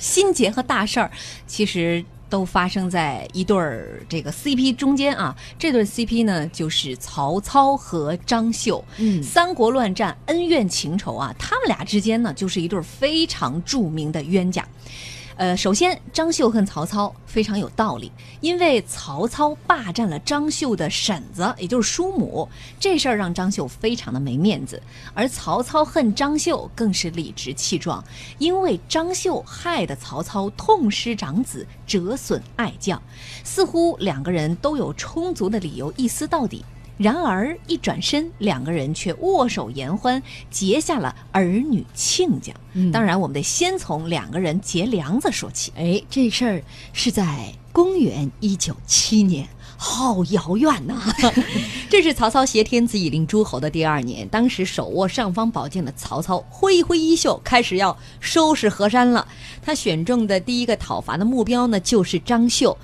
心结和大事儿，其实都发生在一对儿这个 CP 中间啊。这对 CP 呢，就是曹操和张绣。嗯三国乱战，恩怨情仇啊，他们俩之间呢，就是一对儿非常著名的冤家。呃，首先张绣恨曹操非常有道理，因为曹操霸占了张绣的婶子，也就是叔母，这事儿让张绣非常的没面子。而曹操恨张绣更是理直气壮，因为张绣害得曹操痛失长子，折损爱将，似乎两个人都有充足的理由一撕到底。然而一转身，两个人却握手言欢，结下了儿女亲家。嗯当然，我们得先从两个人结梁子说起。哎，这事儿是在公元一九七年，好遥远呐、这是曹操挟天子以令诸侯的第二年，当时手握尚方宝剑的曹操挥一挥衣袖，开始要收拾河山了。他选中的第一个讨伐的目标呢，就是张绣。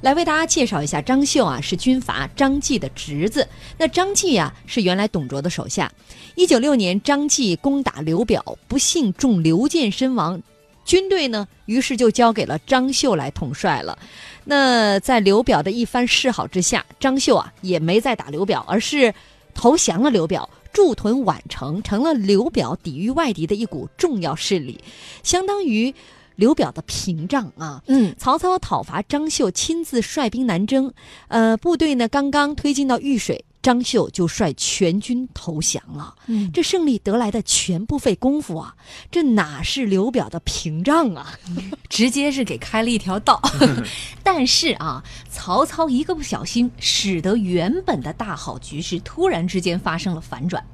来为大家介绍一下，张绣啊是军阀张继的侄子。那张继啊是原来董卓的手下。一九六年，张继攻打刘表，不幸中刘箭身亡。军队呢，于是就交给了张绣来统帅了。那在刘表的一番示好之下，张绣啊也没再打刘表，而是投降了刘表，驻屯宛城，成了刘表抵御外敌的一股重要势力，相当于刘表的屏障啊。嗯，曹操讨伐张绣，亲自率兵南征。呃，部队呢刚刚推进到玉水，张绣就率全军投降了。嗯这胜利得来的全不费功夫啊！这哪是刘表的屏障啊？直接是给开了一条道。但是啊，曹操一个不小心，使得原本的大好局势突然之间发生了反转。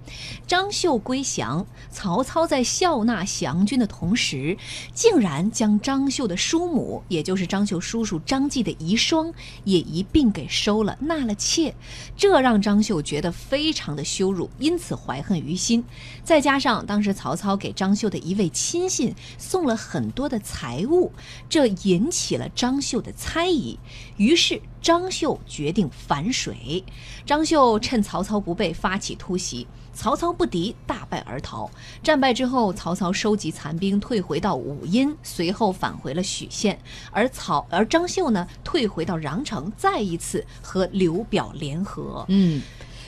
张绣归降，曹操在笑纳降军的同时，竟然将张绣的叔母，也就是张绣叔叔张继的遗孀，也一并给收了，纳了妾。这让张就觉得非常的羞辱，因此怀恨于心。再加上当时曹操给张绣的一位亲信送了很多的财物，这引起了张绣的猜疑。于是张绣决定反水。张绣趁曹操不备发起突袭，曹操不敌，大败而逃。战败之后，曹操收集残兵，退回到武阴，随后返回了许县。而曹而张绣呢，退回到穰城，再一次和刘表联合。嗯，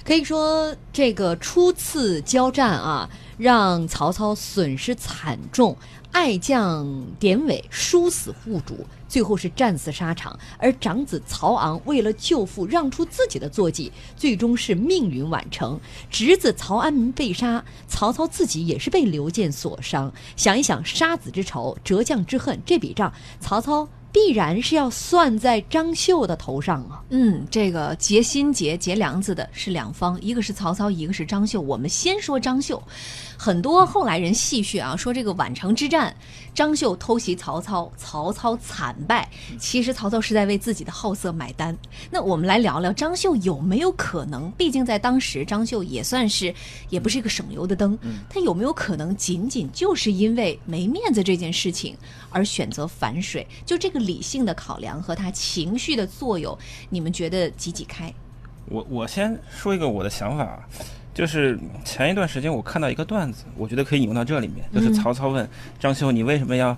可以说这个初次交战啊，让曹操损失惨重，爱将典韦殊死护主，最后是战死沙场。而长子曹昂为了救父，让出自己的坐骑，最终是命运晚成。侄子曹安民被杀，曹操自己也是被刘建所伤。想一想，杀子之仇，折将之恨，这笔账，曹操必然是要算在张绣的头上啊。嗯，这个结心结、结梁子的是两方，一个是曹操，一个是张绣。我们先说张绣，很多后来人戏谑啊，说这个宛城之战，张绣偷袭曹操，曹操惨败。其实曹操是在为自己的好色买单。那我们来聊聊张绣有没有可能？毕竟在当时，张绣也算是也不是一个省油的灯，他有没有可能仅仅就是因为没面子这件事情而选择反水？就这个理性的考量和他情绪的作用，你们觉得几几开？我我先说一个我的想法啊，就是前一段时间我看到一个段子，我觉得可以引用到这里面，就是曹操问张绣：“你为什么要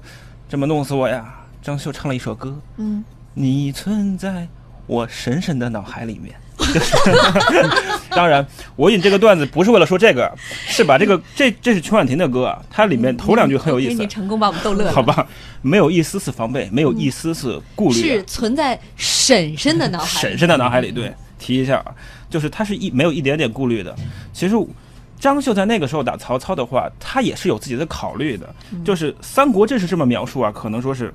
这么弄死我呀？”张绣唱了一首歌，嗯，你存在我深深的脑海里面。就是，当然，我引这个段子不是为了说这个，是把这个这这是曲婉婷的歌啊，它里面头两句很有意思你，成功把我们逗乐了。好吧？没有一丝丝防备，没有一丝丝顾虑啊，是存在婶婶的脑海里。婶婶的脑海里，对，提一下啊，就是他是一没有一点点顾虑的。其实张绣在那个时候打曹操的话，他也是有自己的考虑的。就是《三国志》是这么描述啊，可能说是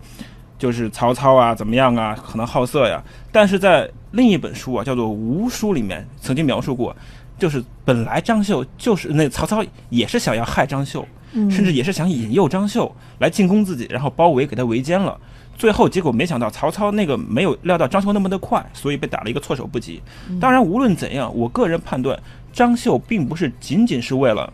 就是曹操啊怎么样啊，可能好色呀。但是在另一本书啊，叫做《吴书》里面曾经描述过，就是本来张绣就是那曹操也是想要害张绣，嗯甚至也是想引诱张绣来进攻自己，然后包围给他围歼了。最后结果没想到曹操那个没有料到张绣那么的快，所以被打了一个措手不及。当然，无论怎样，我个人判断张绣并不是仅仅是为了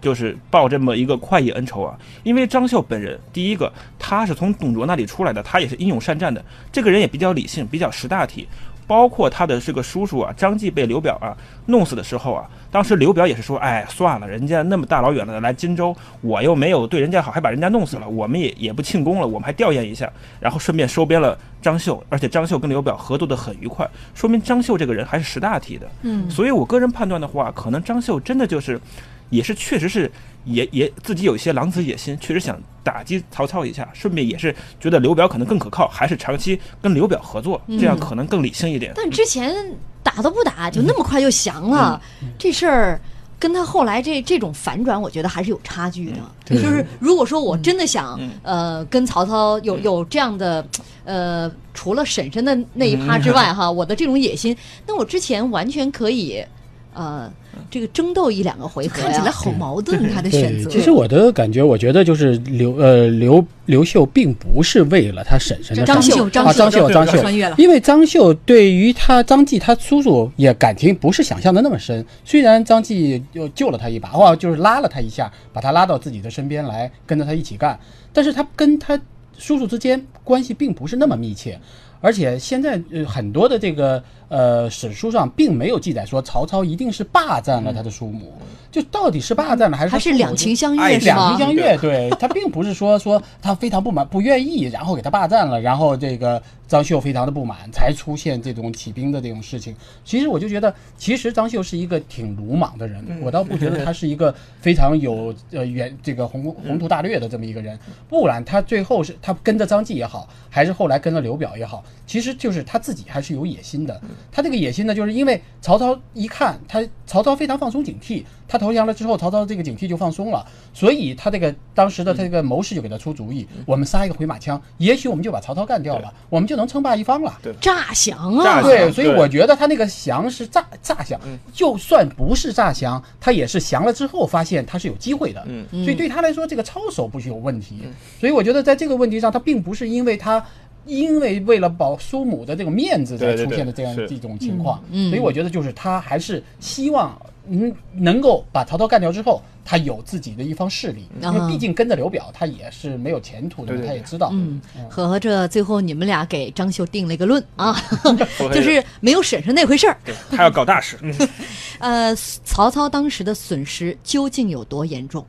就是报这么一个快意恩仇啊，因为张绣本人，第一个他是从董卓那里出来的，他也是英勇善战的，这个人也比较理性，比较识大体。包括他的这个叔叔啊，张继被刘表啊弄死的时候啊，当时刘表也是说，哎，算了，人家那么大老远的来荆州，我又没有对人家好，还把人家弄死了，我们也也不庆功了，我们还吊唁一下，然后顺便收编了张绣，而且张绣跟刘表合作的很愉快，说明张绣这个人还是识大体的。嗯，所以我个人判断的话，可能张绣真的就是，也是确实是也也自己有一些狼子野心，确实想打击曹操一下，顺便也是觉得刘表可能更可靠，还是长期跟刘表合作，这样可能更理性一点。但之前打都不打，就那么快就降了，这事儿。跟他后来这这种反转，我觉得还是有差距的。对。就是如果说我真的想、嗯。呃跟曹操有有这样的呃，除了婶婶的那一趴之外哈，我的这种野心，那我之前完全可以呃这个争斗一两个回合呀。看起来好矛盾，他的选，择。其实我的感觉，我觉得就是刘呃刘刘秀并不是为了他婶婶的张秀张秀张秀穿越了，因为张秀对于他张继他叔叔也感情不是想象的那么深。虽然张继又救了他一把，或者就是拉了他一下，把他拉到自己的身边来跟着他一起干，但是他跟他叔叔之间关系并不是那么密切。而且现在呃很多的这个呃史书上并没有记载说曹操一定是霸占了他的叔母，就到底是霸占了还是他是两情相爱悦是吗？两情？相悦，对。他并不是说说他非常不满、不愿意，然后给他霸占了，然后这个张绣非常的不满，才出现这种起兵的这种事情。其实我就觉得，其实张绣是一个挺鲁莽的人，我倒不觉得他是一个非常有呃远这个宏宏图大略的这么一个人。不然他最后是他跟着张继也好，还是后来跟着刘表也好，其实就是他自己还是有野心的。他这个野心呢，就是因为曹操一看他曹操非常放松警惕，他投降了之后，曹操这个警惕就放松了，所以他这个当时的他这个谋士就给他出主意，我们杀一个回马枪，也许我们就把曹操干掉了，我们就能称霸一方了。诈降啊！对，所以我觉得他那个降是诈诈降，就算不是诈降，他也是降了之后发现他是有机会的，嗯所以对他来说这个操守不是有问题，所以我觉得在这个问题上，他并不是因为他。因为为了保苏母的这个面子才出现的这样一种情况，嗯所以我觉得就是他还是希望嗯能够把曹操干掉之后，他有自己的一方势力，因为啊。毕竟跟着刘表，他也是没有前途的，对对对。他也知道，嗯，合着最后你们俩给张绣定了一个论啊，就是没有婶婶那回事儿。对他要搞大事。嗯。呃，曹操当时的损失究竟有多严重？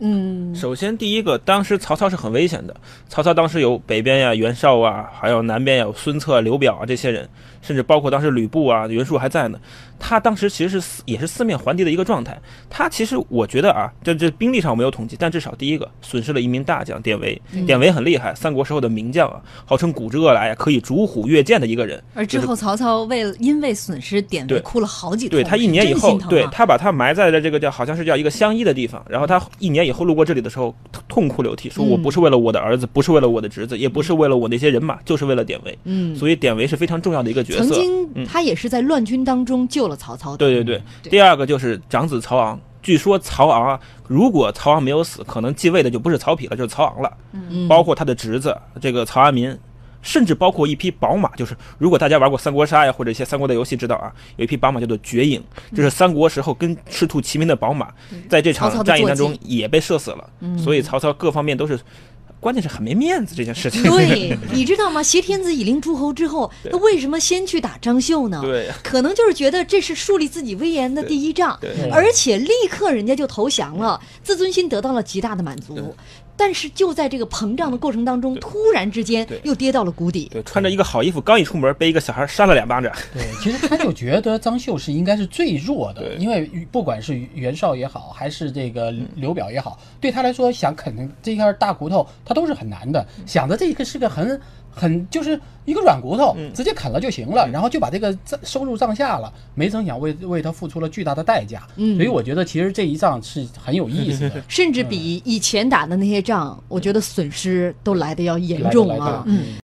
嗯，首先，第一个，当时曹操是很危险的。曹操当时有北边呀袁绍啊，还有南边有孙策、刘表啊这些人，甚至包括当时吕布啊、袁术还在呢。他当时其实是四也是四面环敌的一个状态。他其实我觉得啊，这这兵力上我没有统计，但至少第一个损失了一名大将典韦。典韦很厉害，三国时候的名将啊，号称古之恶来啊，可以逐虎越涧的一个人。而之后曹操为了因为损失典韦哭了好几通，对他一年以后对他把他埋在了这个叫好像是叫一个相依的地方，然后他一年以后路过这里的时候，痛哭流涕，说我不是为了我的儿子，不是为了我的侄子，也不是为了我那些人马，就是为了典韦。嗯，所以典韦是非常重要的一个角色。曾经嗯他也是在乱军当中救了曹操的。对对对，对第二个就是长子曹昂。据说曹昂啊，如果曹昂没有死，可能继位的就不是曹丕了，就是曹昂了。嗯，包括他的侄子这个曹安民，甚至包括一匹宝马，就是如果大家玩过三国杀呀，或者一些三国的游戏，知道啊，有一匹宝马叫做绝影，就是三国时候跟赤兔齐名的宝马，在这场战役当中也被射死了，所以曹操各方面都是，关键是很没面子这件事情。对，你知道吗？挟天子以令诸侯之后，那为什么先去打张绣呢？对可能就是觉得这是树立自己威严的第一仗，对而且立刻人家就投降了，自尊心得到了极大的满足。但是就在这个膨胀的过程当中，突然之间又跌到了谷底。对，穿着一个好衣服，刚一出门被一个小孩扇了两巴掌。对，其实他就觉得张绣是应该是最弱的，因为不管是袁绍也好，还是这个刘表也好，对他来说想啃这块大骨头，他都是很难的。想着这个是个很很就是一个软骨头，直接啃了就行了，然后就把这个账收入帐下了。没曾想为为他付出了巨大的代价，嗯所以我觉得其实这一仗是很有意思的。甚至比以前打的那些仗，我觉得损失都来的要严重啊。嗯